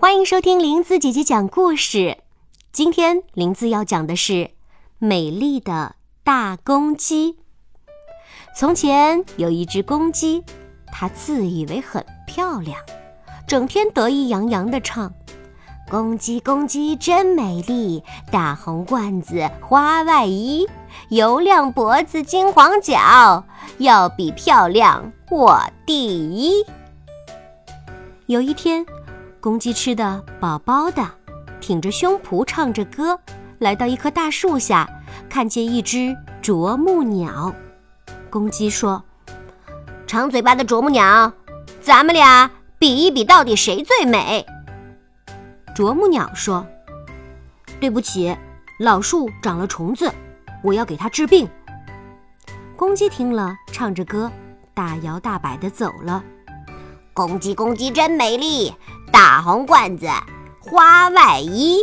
欢迎收听林子姐姐讲故事。今天林子要讲的是美丽的大公鸡。从前有一只公鸡，它自以为很漂亮，整天得意洋洋地唱：“公鸡公鸡真美丽，大红冠子花外衣，油亮脖子金黄脚，要比漂亮我第一。”有一天。公鸡吃的饱饱的，挺着胸脯唱着歌，来到一棵大树下，看见一只啄木鸟。公鸡说：“长嘴巴的啄木鸟，咱们俩比一比，到底谁最美？”啄木鸟说：“对不起，老树长了虫子，我要给它治病。”公鸡听了，唱着歌，大摇大摆地走了。公鸡公鸡真美丽。大红罐子，花外衣。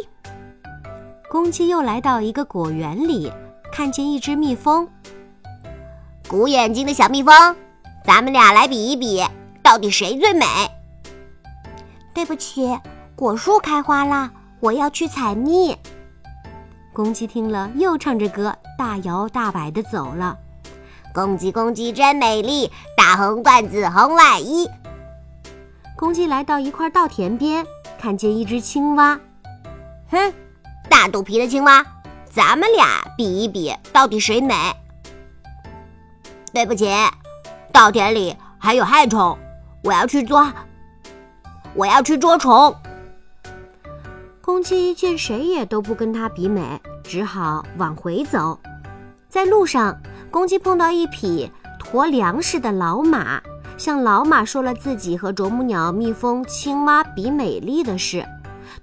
公鸡又来到一个果园里，看见一只蜜蜂。鼓眼睛的小蜜蜂，咱们俩来比一比，到底谁最美？对不起，果树开花啦，我要去采蜜。公鸡听了，又唱着歌，大摇大摆地走了。公鸡公鸡真美丽，大红罐子，红外衣。公鸡来到一块稻田边，看见一只青蛙。哼，大肚皮的青蛙，咱们俩比一比，到底谁美？对不起，稻田里还有害虫，我要去抓，我要去捉虫。公鸡见谁也都不跟它比美，只好往回走。在路上，公鸡碰到一匹驮粮食的老马。向老马说了自己和啄木鸟、蜜蜂、青蛙比美丽的事，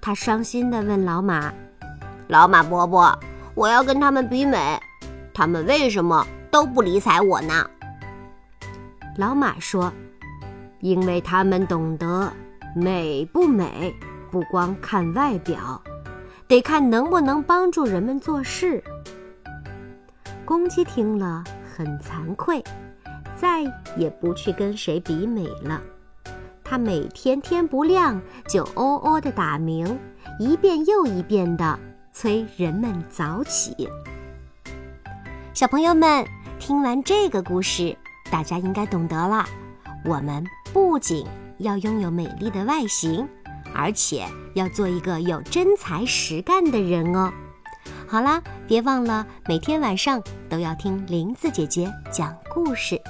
他伤心地问老马：“老马伯伯，我要跟他们比美，他们为什么都不理睬我呢？”老马说：“因为他们懂得美不美，不光看外表，得看能不能帮助人们做事。”公鸡听了很惭愧。再也不去跟谁比美了。他每天天不亮就喔喔的打鸣，一遍又一遍的催人们早起。小朋友们，听完这个故事，大家应该懂得了。我们不仅要拥有美丽的外形，而且要做一个有真才实干的人哦。好啦，别忘了每天晚上都要听林子姐姐讲故事。